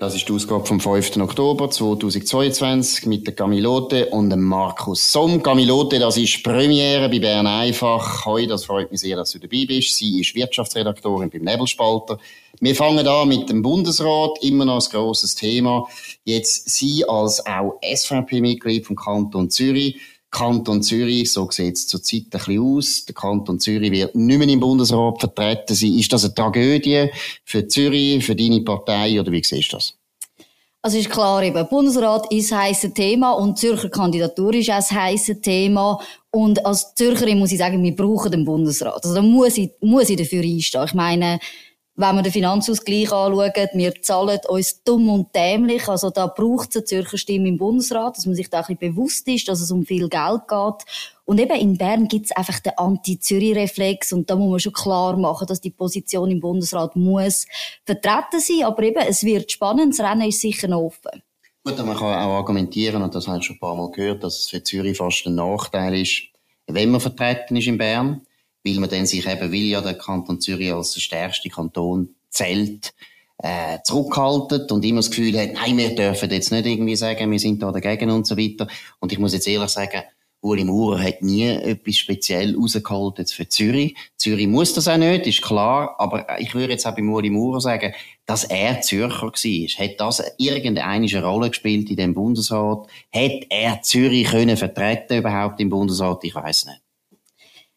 Das ist die Ausgabe vom 5. Oktober 2022 mit der Camilote und dem Markus Somm. Camilote, das ist Premiere bei Bern einfach. Hoi, das freut mich sehr, dass du dabei bist. Sie ist Wirtschaftsredaktorin beim Nebelspalter. Wir fangen an mit dem Bundesrat, immer noch ein grosses Thema. Jetzt Sie als auch SVP-Mitglied vom Kanton Zürich. Kanton Zürich, so sieht es zurzeit ein bisschen aus. Der Kanton Zürich wird nicht mehr im Bundesrat vertreten sein. Ist das eine Tragödie für Zürich, für deine Partei oder wie siehst du das? Also ist klar, eben, Bundesrat ist ein heisses Thema und Zürcher Kandidatur ist auch ein heisses Thema. Und als Zürcherin muss ich sagen, wir brauchen den Bundesrat. Also da muss ich, muss ich dafür einstehen. Ich meine, wenn wir den Finanzausgleich anschauen, wir zahlen uns dumm und dämlich. Also da braucht es eine Zürcher Stimme im Bundesrat, dass man sich da ein bisschen bewusst ist, dass es um viel Geld geht. Und eben in Bern gibt es einfach den Anti-Zürich-Reflex und da muss man schon klar machen, dass die Position im Bundesrat muss vertreten sein. Aber eben, es wird spannend, das Rennen ist sicher noch offen. Gut, man kann auch argumentieren, und das habe ich schon ein paar Mal gehört, dass es für Zürich fast ein Nachteil ist, wenn man vertreten ist in Bern weil man dann sich eben, will ja der Kanton Zürich als der stärkste Kanton zählt, äh, zurückhaltet und immer das Gefühl hat, nein, wir dürfen jetzt nicht irgendwie sagen, wir sind da dagegen und so weiter. Und ich muss jetzt ehrlich sagen, Uli Maurer hat nie etwas speziell rausgeholt jetzt für Zürich. Zürich muss das auch nicht, ist klar. Aber ich würde jetzt auch bei Uli Maurer sagen, dass er Zürcher war. Hat das irgendeine Rolle gespielt in dem Bundesrat? Hat er Zürich können vertreten überhaupt im Bundesrat? Ich weiß nicht.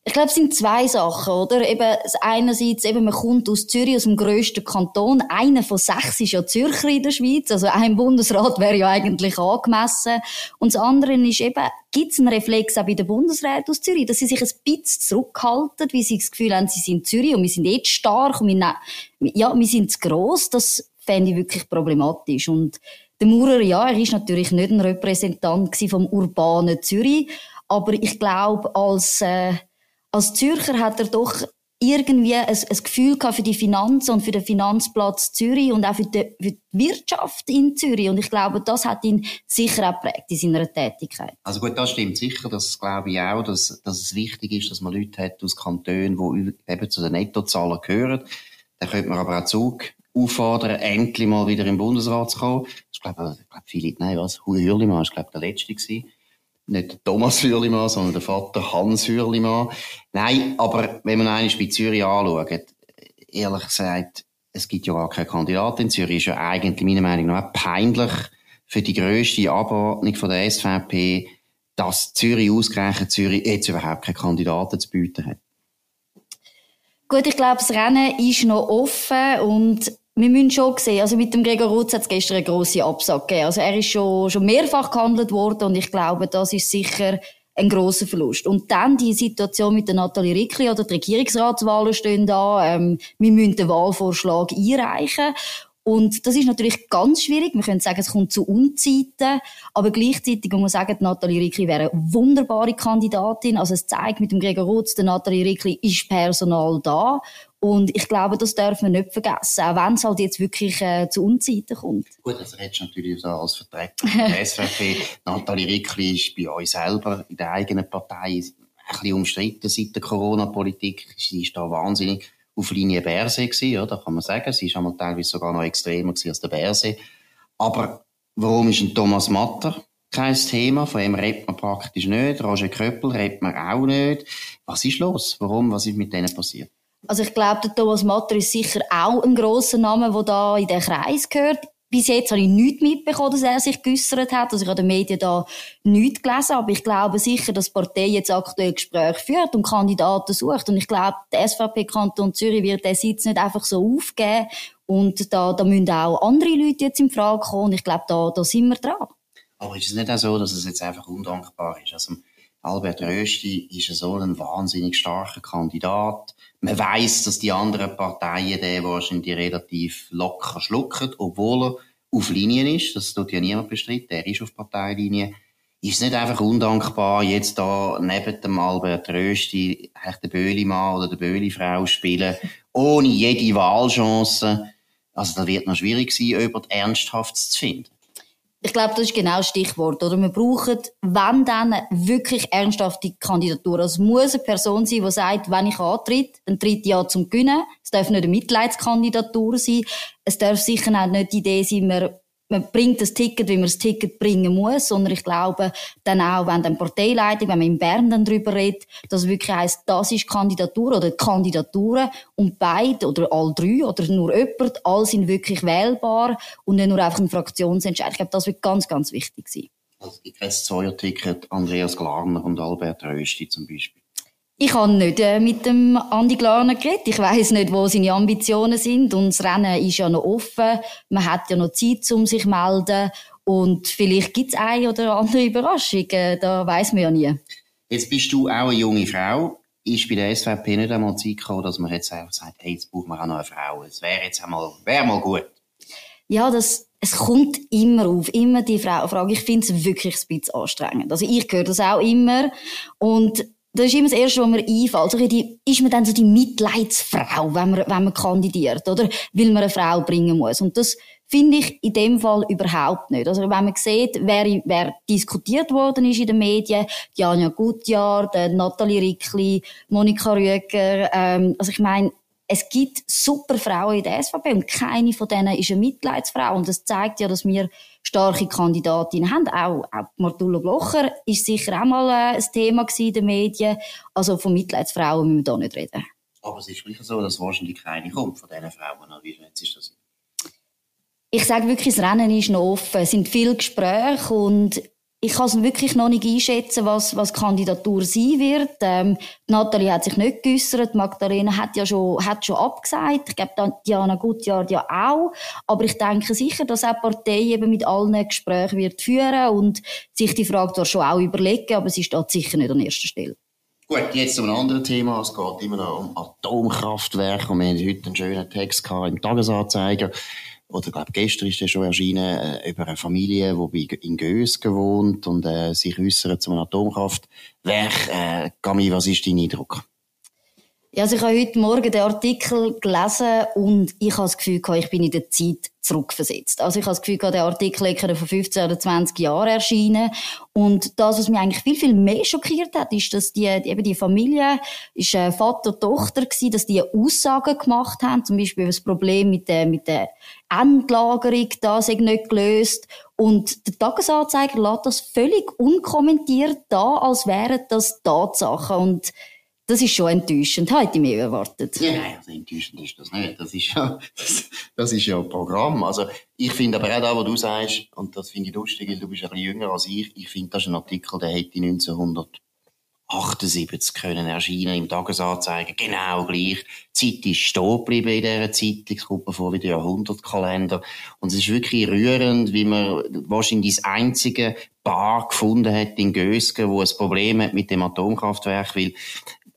Ich glaube, es sind zwei Sachen, oder? Eben, einerseits, eben, man kommt aus Zürich, aus dem grössten Kanton. Einer von sechs ist ja Zürcher in der Schweiz. Also ein Bundesrat wäre ja eigentlich angemessen. Und das andere ist eben, gibt es einen Reflex auch bei den Bundesräten aus Zürich, dass sie sich ein bisschen zurückhalten, weil sie das Gefühl haben, sie sind Zürich und wir sind jetzt stark und wir, ne ja, wir sind zu gross. Das fände ich wirklich problematisch. Und der Maurer, ja, er ist natürlich nicht ein Repräsentant vom urbanen Zürich, aber ich glaube, als, äh, als Zürcher hat er doch irgendwie ein, ein Gefühl für die Finanzen und für den Finanzplatz Zürich und auch für die, für die, Wirtschaft in Zürich. Und ich glaube, das hat ihn sicher auch geprägt in seiner Tätigkeit. Also gut, das stimmt sicher. Das glaube ich auch, dass, dass es wichtig ist, dass man Leute hat aus Kantonen, die eben zu den Nettozahlen gehören. Da könnte man aber auch Zug auffordern, endlich mal wieder im Bundesrat zu kommen. Ich glaube, ich glaube viele, nein, was? Hui Hürlimann ist, glaube ich, der Letzte gewesen nicht der Thomas Hürlimann, sondern der Vater Hans Hürlimann. Nein, aber wenn man eigentlich bei Zürich anschaut, ehrlich gesagt, es gibt ja gar keine Kandidatin. Zürich ist ja eigentlich meiner Meinung nach peinlich für die grösste Abordnung von der SVP, dass Zürich ausgerechnet Zürich jetzt überhaupt keine Kandidaten zu bieten hat. Gut, ich glaube, das Rennen ist noch offen und wir müssen schon sehen, also mit dem Gregor Rutz hat es gestern eine grosse Absage gegeben. Also er ist schon, schon mehrfach gehandelt worden und ich glaube, das ist sicher ein grosser Verlust. Und dann die Situation mit der Nathalie Rickli oder die Regierungsratswahlen stehen da. Ähm, wir müssen den Wahlvorschlag einreichen. Und das ist natürlich ganz schwierig. Wir können sagen, es kommt zu Unzeiten. Aber gleichzeitig muss man sagen, Nathalie Rickli wäre eine wunderbare Kandidatin. Also es zeigt mit dem Gregor Rutz, der Nathalie Rickli ist Personal da. Und ich glaube, das darf man nicht vergessen, auch wenn es halt jetzt wirklich äh, zu Unzeiten kommt. Gut, das redest du natürlich so als Vertreter der SVP. Nathalie Rickli ist bei euch selber in der eigenen Partei ein bisschen umstritten seit der Corona-Politik. Sie ist da wahnsinnig auf Linie Berse gewesen, da kann man sagen. Sie ist einmal teilweise sogar noch extremer als der Berse. Aber warum ist ein Thomas Matter kein Thema? Von ihm redet man praktisch nicht. Roger Köppel redet man auch nicht. Was ist los? Warum? Was ist mit denen passiert? Also ich glaube, Thomas Matter ist sicher auch ein grosser Name, der da in den Kreis gehört. Bis jetzt habe ich nichts mitbekommen, dass er sich geäussert hat. Also ich habe den Medien da nichts gelesen. Aber ich glaube sicher, dass die Partei jetzt aktuell Gespräche führt und Kandidaten sucht. Und ich glaube, der SVP-Kanton Zürich wird den Sitz nicht einfach so aufgeben. Und da, da müssen auch andere Leute jetzt in Frage kommen. Und ich glaube, da, da sind wir dran. Aber ist es nicht auch so, dass es jetzt einfach undankbar ist? Also, Albert Rösti ist so ein wahnsinnig starker Kandidat. Man weiß, dass die anderen Parteien den wahrscheinlich relativ locker schlucken, obwohl er auf Linien ist. Das tut ja niemand bestritten. Er ist auf Parteilinie. Ist es nicht einfach undankbar, jetzt da neben dem Albert Rösti der Böhli-Mann oder der Böhli-Frau spielen, ohne jede Wahlchance? Also, da wird noch schwierig sein, jemand Ernsthaftes zu finden. Ich glaube, das ist genau das Stichwort. Oder wir brauchen, wenn dann wirklich ernsthafte Kandidatur. Also es muss eine Person sein, die sagt, wenn ich antritt, dann tritt ja zum Gewinnen. Es darf nicht eine Mitleidskandidatur sein. Es darf sicher auch nicht die Idee sein, wir man bringt das Ticket, wie man das Ticket bringen muss, sondern ich glaube dann auch, wenn dann Parteileitung, wenn man in Bern dann darüber redet, dass es wirklich heisst, das ist Kandidatur oder Kandidaturen und beide oder all drei oder nur jemand, all sind wirklich wählbar und nicht nur einfach ein Fraktionsentscheid. Ich glaube, das wird ganz, ganz wichtig sein. Also die Zweier-Ticket, Andreas Glarner und Albert Rösti zum Beispiel. Ich habe nicht äh, mit dem Andi Glarner geredet. Ich weiß nicht, wo seine Ambitionen sind. Und das Rennen ist ja noch offen. Man hat ja noch Zeit, um sich zu melden. Und vielleicht gibt es eine oder andere Überraschung. Äh, da weiß man ja nie. Jetzt bist du auch eine junge Frau. Ist bei der SVP nicht einmal Zeit gekommen, dass man jetzt einfach sagt, hey, jetzt brauchen wir auch noch eine Frau. Es wäre jetzt einmal, wäre mal gut. Ja, das, es kommt immer auf, immer die Frage. Ich finde es wirklich ein bisschen anstrengend. Also ich höre das auch immer. Und das ist immer das Erste, was mir einfällt. Also, die, ist man dann so die Mitleidsfrau, wenn man, wenn man kandidiert, oder? Weil man eine Frau bringen muss. Und das finde ich in dem Fall überhaupt nicht. Also, wenn man sieht, wer, wer diskutiert worden ist in den Medien, Janja Gutjahr, Nathalie Rickli, Monika Rüger, ähm, also ich meine, es gibt super Frauen in der SVP und keine von denen ist eine Mitleidsfrau. Und das zeigt ja, dass wir starke Kandidatinnen haben. Auch, auch Martula Blocher ist sicher auch mal äh, ein Thema in den Medien. Also von Mitleidsfrauen müssen wir da nicht reden. Aber es ist wirklich so, dass wahrscheinlich keine kommt von diesen Frauen. Wie jetzt ist das? Ich sage wirklich, das Rennen ist noch offen. Es sind viele Gespräche und ich kann es wirklich noch nicht einschätzen, was, was Kandidatur sein wird. Ähm, Nathalie hat sich nicht geäussert, Magdalena hat ja schon, hat schon abgesagt. Ich glaube, Diana Gutjahr ja auch. Aber ich denke sicher, dass auch die Partei eben mit allen Gesprächen wird führen und sich die Frage zwar schon auch überlegen, aber sie steht sicher nicht an erster Stelle. Gut, jetzt zu einem anderen Thema. Es geht immer noch um Atomkraftwerke und wir haben heute einen schönen Text im Tagesanzeiger oder glaube gestern ist der schon erschienen, äh, über eine Familie, die in Gös gewohnt und äh, sich äußert zum Atomkraftwerk. Äh, Gami, was ist dein Eindruck? Ja, also ich habe heute Morgen den Artikel gelesen und ich habe das Gefühl gehabt, ich bin in der Zeit zurückversetzt. Also ich habe das Gefühl gehabt, der Artikel ist vor 15 oder 20 Jahren erschienen und das, was mich eigentlich viel, viel mehr schockiert hat, ist, dass die, eben die Familie, ist äh, Vater Tochter gewesen, dass die Aussagen gemacht haben, zum Beispiel das Problem mit der, mit der Endlagerung, das ist nicht gelöst. Und der Tagesanzeiger lässt das völlig unkommentiert da, als wären das Tatsachen. Und das ist schon enttäuschend. Hätte ich mehr erwartet. Ja, nein, also enttäuschend ist das nicht. Das ist ja, das, das ist ja ein Programm. Also, ich finde aber auch da, was du sagst, und das finde ich lustig, weil du bist ein bisschen jünger als ich, ich finde, das ist ein Artikel, der hätte 1978 können erscheinen im Tagesanzeiger. Genau gleich. Die Zeit ist stehen geblieben in dieser Zeit. Es kommt mir vor wie der Jahrhundertkalender. Und es ist wirklich rührend, wie man wahrscheinlich das einzige Paar gefunden hat in Gösgen, wo ein Problem hat mit dem Atomkraftwerk, weil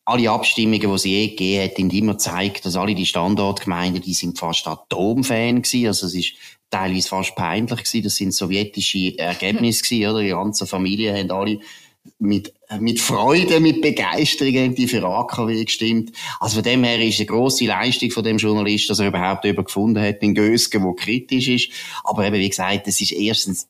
alle Abstimmungen, die sie je gegeben hat, haben immer gezeigt, dass alle die Standortgemeinden, die sind fast Atomfan gewesen. Also es ist teilweise fast peinlich gewesen. Das sind sowjetische Ergebnisse gewesen, oder? Die ganze Familie haben alle mit, mit Freude, mit Begeisterung die für AKW gestimmt. Also von dem her ist eine grosse Leistung von dem Journalist, dass er überhaupt jemanden gefunden hat in Gösgen, der kritisch ist. Aber eben, wie gesagt, es ist erstens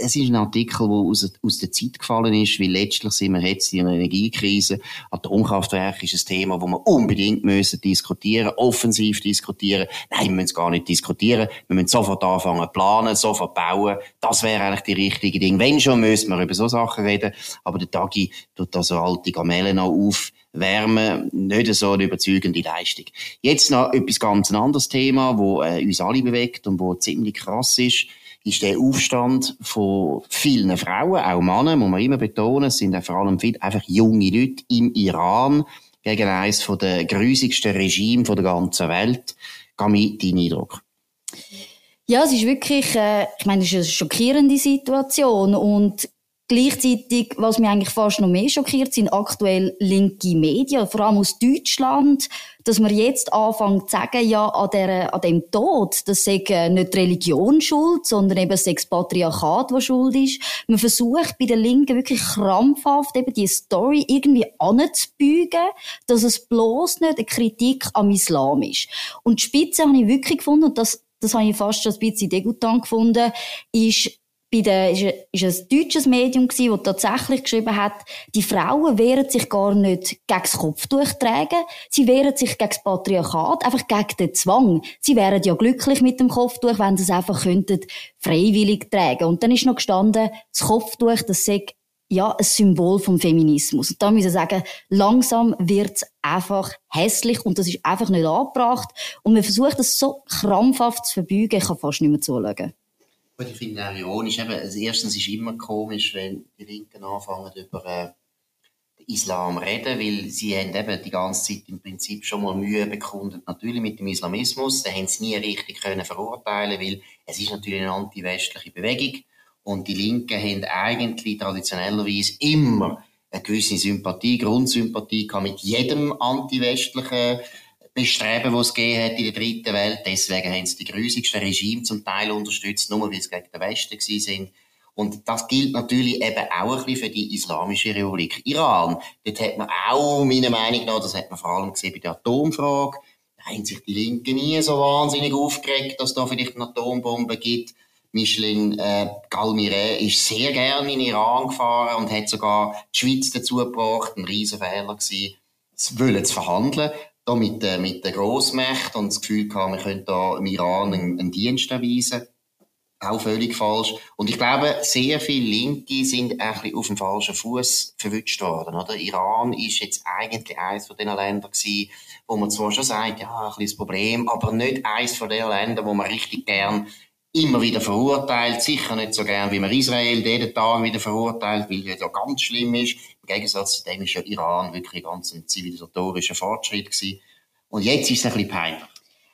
es ist ein Artikel, der aus, aus der Zeit gefallen ist, weil letztlich sind wir jetzt in einer Energiekrise. Atomkraftwerk ist ein Thema, das wir unbedingt müssen diskutieren, offensiv diskutieren. Nein, wir müssen es gar nicht diskutieren. Wir müssen sofort anfangen planen, sofort bauen. Das wäre eigentlich die richtige Ding. Wenn schon, müssen wir über so Sachen reden. Aber der Tagi tut da so alte Gamellen noch auf wärmen, nicht so eine überzeugende Leistung. Jetzt noch etwas ganz anderes Thema, wo äh, uns alle bewegt und wo ziemlich krass ist ist der Aufstand von vielen Frauen, auch Männer, muss man immer betonen, es sind vor allem viele, einfach junge Leute im Iran gegen eines der grusigsten Regime der ganzen Welt. Gami, dein Eindruck? Ja, es ist wirklich, äh, ich meine, es ist eine schockierende Situation und Gleichzeitig, was mich eigentlich fast noch mehr schockiert, sind aktuell linke Medien, vor allem aus Deutschland, dass man jetzt anfängt zu sagen, ja, an, der, an dem Tod, das sei äh, nicht die Religion schuld, sondern eben das Patriarchat, das schuld ist. Man versucht bei den Linken wirklich krampfhaft eben die Story irgendwie anzubügen, dass es bloß nicht eine Kritik am Islam ist. Und die Spitze habe ich wirklich gefunden, und das, das habe ich fast schon ein bisschen degutant gefunden, ist bei der, ist, ist ein deutsches Medium gewesen, das tatsächlich geschrieben hat, die Frauen wehren sich gar nicht gegen das Kopftuchtragen, sie wehren sich gegen das Patriarchat, einfach gegen den Zwang. Sie wären ja glücklich mit dem Kopftuch, wenn sie es einfach könnten freiwillig tragen. Und dann ist noch gestanden, das Kopftuch, das sei ja, ein Symbol vom Feminismus. Und da muss ich sagen, langsam wird's einfach hässlich und das ist einfach nicht angebracht. Und man versucht das so krampfhaft zu verbeugen, ich kann fast nicht mehr zuschauen. Gut, ich finde auch ironisch. Eben, also erstens ist es immer komisch, wenn die Linken anfangen, über äh, den Islam reden, weil sie haben eben die ganze Zeit im Prinzip schon mal Mühe bekundet, natürlich mit dem Islamismus. Da haben sie nie richtig können verurteilen, weil es ist natürlich eine anti-westliche Bewegung. Und die Linken haben eigentlich traditionellerweise immer eine gewisse Sympathie, Grundsympathie mit jedem anti-westlichen Bestreben, das es gegeben hat in der dritten Welt. Deswegen haben sie die grusigsten Regime zum Teil unterstützt, nur weil sie gegen den Westen sind. Und das gilt natürlich eben auch ein bisschen für die Islamische Republik Iran. Dort hat man auch, meiner Meinung nach, das hat man vor allem gesehen bei der Atomfrage, da haben sich die Linken nie so wahnsinnig aufgeregt, dass da vielleicht eine Atombombe gibt. Micheline äh, Galmire ist sehr gerne in Iran gefahren und hat sogar die Schweiz dazu gebracht, ein riesen Fehler gewesen, zu wollen zu verhandeln da mit, äh, mit der Grossmächte und das Gefühl gehabt, wir könnten da im Iran einen, einen Dienst erweisen. Auch völlig falsch. Und ich glaube, sehr viele Linke sind eigentlich auf dem falschen Fuß verwünscht worden, oder? Iran ist jetzt eigentlich eines von den Ländern gewesen, wo man zwar schon sagt, ja, ein kleines Problem, aber nicht eines von den Ländern, wo man richtig gern immer wieder verurteilt, sicher nicht so gern, wie man Israel jeden Tag wieder verurteilt, weil es ja ganz schlimm ist. Im Gegensatz zu dem ist ja Iran wirklich ganz ein zivilisatorischer Fortschritt gewesen. Und jetzt ist es ein bisschen peinlich.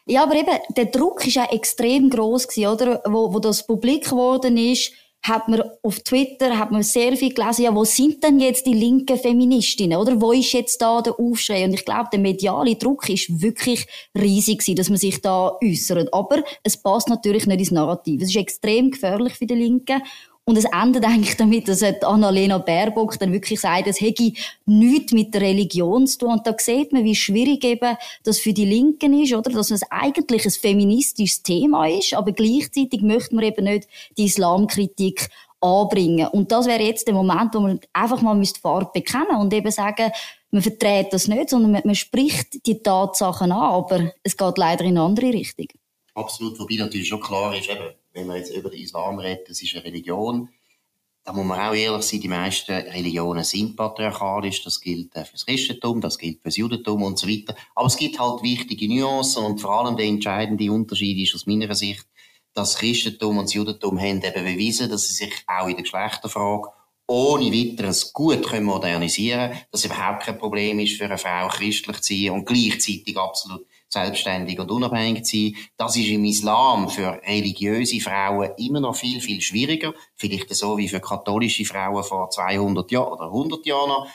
Ja, aber eben, der Druck ist ja extrem groß gewesen, oder? Wo, wo das publik geworden ist, hat man auf Twitter hat man sehr viel gelesen, ja, wo sind denn jetzt die linken Feministinnen, oder? Wo ist jetzt da der Aufschrei? Und ich glaube, der mediale Druck ist wirklich riesig gewesen, dass man sich da äußert. Aber es passt natürlich nicht ins Narrativ. Es ist extrem gefährlich für die Linken. Und es endet eigentlich damit, dass Annalena Baerbock dann wirklich sagt, es hätte nichts mit der Religion zu tun. Und da sieht man, wie schwierig eben das für die Linken ist, oder? Dass es eigentlich ein feministisches Thema ist, aber gleichzeitig möchte man eben nicht die Islamkritik anbringen. Und das wäre jetzt der Moment, wo man einfach mal die Farbe bekennen und eben sagen, man verträgt das nicht, sondern man, man spricht die Tatsachen an, aber es geht leider in eine andere Richtung. Absolut, wobei natürlich schon klar ist, eben, wenn man jetzt über den Islam redet, das ist eine Religion, da muss man auch ehrlich sein, die meisten Religionen sind patriarchalisch, das gilt für das Christentum, das gilt für das Judentum und so weiter. Aber es gibt halt wichtige Nuancen und vor allem der entscheidende Unterschied ist aus meiner Sicht, dass das Christentum und das Judentum haben eben bewiesen, dass sie sich auch in der Geschlechterfrage ohne weiteres gut modernisieren können, dass es überhaupt kein Problem ist für eine Frau, christlich zu sein und gleichzeitig absolut selbstständig und unabhängig zu sein. Das ist im Islam für religiöse Frauen immer noch viel, viel schwieriger. Vielleicht so wie für katholische Frauen vor 200 Jahren oder 100 Jahren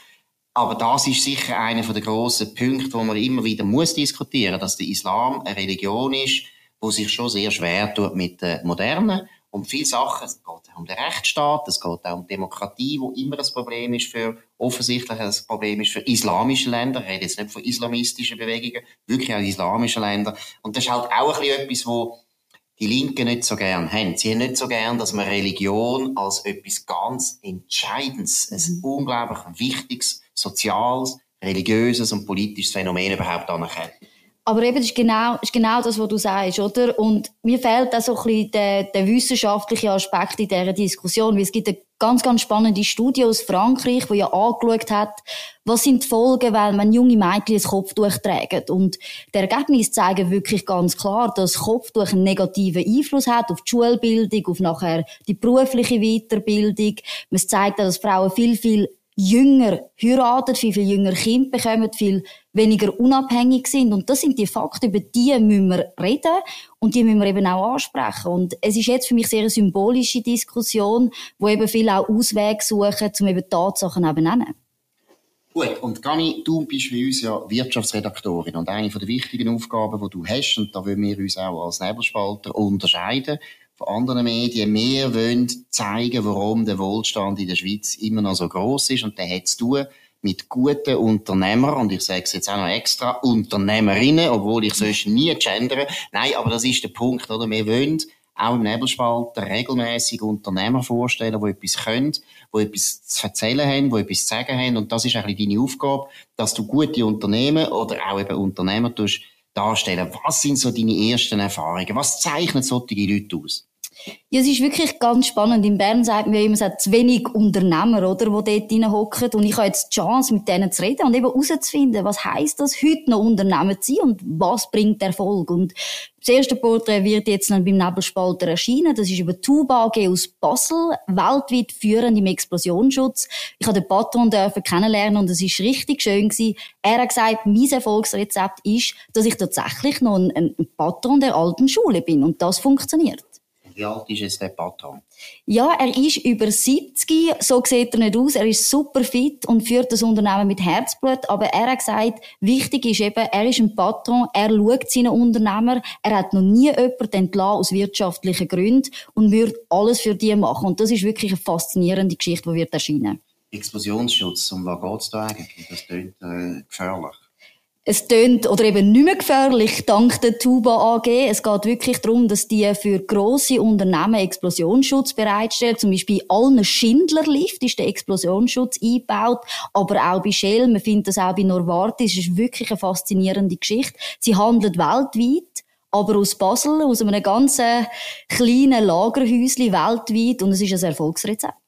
Aber das ist sicher einer der grossen Punkte, wo man immer wieder muss diskutieren, dass der Islam eine Religion ist, wo sich schon sehr schwer tut mit der modernen um viele Sachen. Es geht um den Rechtsstaat, es geht auch um Demokratie, wo immer ein Problem ist für, offensichtlich ein Problem ist für islamische Länder. Ich rede jetzt nicht von islamistischen Bewegungen, wirklich auch islamische Länder. Und das ist halt auch ein bisschen etwas, wo die Linken nicht so gern haben. Sie haben nicht so gern, dass man Religion als etwas ganz Entscheidendes, ein mhm. unglaublich wichtiges, soziales, religiöses und politisches Phänomen überhaupt anerkennt. Aber eben, das ist genau, ist genau das, was du sagst, oder? Und mir fehlt auch so ein bisschen der, der wissenschaftliche Aspekt in dieser Diskussion, weil es gibt eine ganz, ganz spannende Studie aus Frankreich, die ja angeschaut hat, was sind die Folgen, wenn man junge Mädchen das Kopftuch tragen. Und die Ergebnisse zeigen wirklich ganz klar, dass das Kopftuch einen negativen Einfluss hat auf die Schulbildung, auf nachher die berufliche Weiterbildung. Man zeigt auch, dass Frauen viel, viel jünger heiraten, viel, viel jünger Kinder bekommen, viel weniger unabhängig sind. Und das sind die Fakten, über die müssen wir reden und die müssen wir eben auch ansprechen. Und es ist jetzt für mich sehr eine symbolische Diskussion, wo eben viele auch Auswege suchen, um eben Tatsachen eben nennen. Gut, und Gani, du bist für uns ja Wirtschaftsredaktorin und eine der wichtigen Aufgaben, die du hast, und da wollen wir uns auch als Nebelspalter unterscheiden, von anderen Medien. Wir wollen zeigen, warum der Wohlstand in der Schweiz immer noch so groß ist und der hat zu tun mit guten Unternehmern, und ich sage es jetzt auch noch extra, Unternehmerinnen, obwohl ich sonst nie gendere. Nein, aber das ist der Punkt, oder? Wir wollen auch im Nebelspalter regelmäßig Unternehmer vorstellen, die etwas können, die etwas zu erzählen haben, die etwas zu sagen haben. Und das ist eigentlich deine Aufgabe, dass du gute Unternehmen oder auch eben Unternehmer tust, darstellen. Was sind so deine ersten Erfahrungen? Was zeichnet solche Leute aus? Ja, es ist wirklich ganz spannend. In Bern man ja immer, es hat zu wenig Unternehmer, oder, die dort hocken. Und ich habe jetzt die Chance, mit denen zu reden und eben herauszufinden, was heisst das, heute noch Unternehmer zu sein und was bringt Erfolg. Und das erste Porträt wird jetzt dann beim Nebelspalter erscheinen. Das ist über Tuba AG aus Basel, weltweit führend im Explosionsschutz. Ich habe den Patron dürfen kennenlernen und es ist richtig schön gewesen. Er hat gesagt, mein Erfolgsrezept ist, dass ich tatsächlich noch ein Patron der alten Schule bin und das funktioniert. Wie alt ist jetzt der Patron? Ja, er ist über 70, so sieht er nicht aus. Er ist super fit und führt das Unternehmen mit Herzblut. Aber er hat gesagt, wichtig ist eben, er ist ein Patron, er schaut seine Unternehmer, er hat noch nie jemanden entlassen aus wirtschaftlichen Gründen und würde alles für die machen. Und das ist wirklich eine faszinierende Geschichte, die wird erscheinen. Explosionsschutz, um was geht es da eigentlich? Das klingt äh, gefährlich es tönt oder eben nicht mehr gefährlich dank der Tuba AG. Es geht wirklich darum, dass die für große Unternehmen Explosionsschutz bereitstellen. Zum Beispiel bei allen Schindlerlift ist der Explosionsschutz eingebaut, aber auch bei Shell. Man findet das auch bei Norvartis. Es ist wirklich eine faszinierende Geschichte. Sie handelt weltweit aber aus Basel, aus einem ganz kleinen Lagerhäuschen weltweit und es ist ein Erfolgsrezept.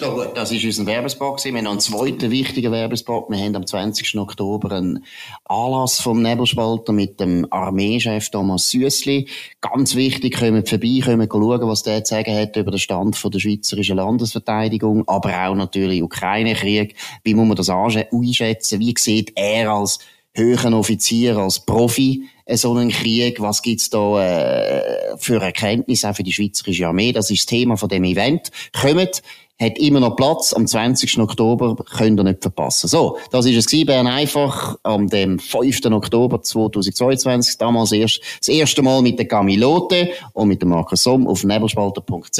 Das ist unser Werbespot. Wir haben einen zweiten wichtigen Werbespot. Wir haben am 20. Oktober einen Anlass vom Nebelspalter mit dem Armeechef Thomas Süssli. Ganz wichtig, kommen vorbei, können schauen, was der zu sagen hat über den Stand der schweizerischen Landesverteidigung, aber auch natürlich Ukraine-Krieg. Wie muss man das einschätzen? Wie sieht er als höheren Offizier, als Profi so einen Krieg? Was gibt's da äh, für Erkenntnisse auch für die schweizerische Armee? Das ist das Thema von dem Event. Kommt, hat immer noch Platz. Am 20. Oktober könnt ihr nicht verpassen. So, das ist es gewesen, Bern einfach am dem 5. Oktober 2022. Damals erst das erste Mal mit der Camilote und mit dem Markus Somm auf nebelspalter.ch.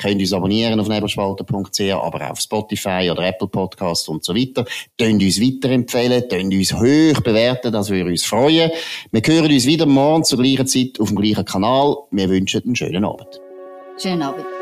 Könnt uns abonnieren auf nebelspalter.ch, aber auch auf Spotify oder Apple Podcast und so weiter. Könnt uns weiterempfehlen, könnt uns hoch bewerten, das würde uns freuen. Wir hören uns wieder morgen zur gleichen Zeit auf dem gleichen Kanal. Wir wünschen einen schönen Abend. Schönen Abend.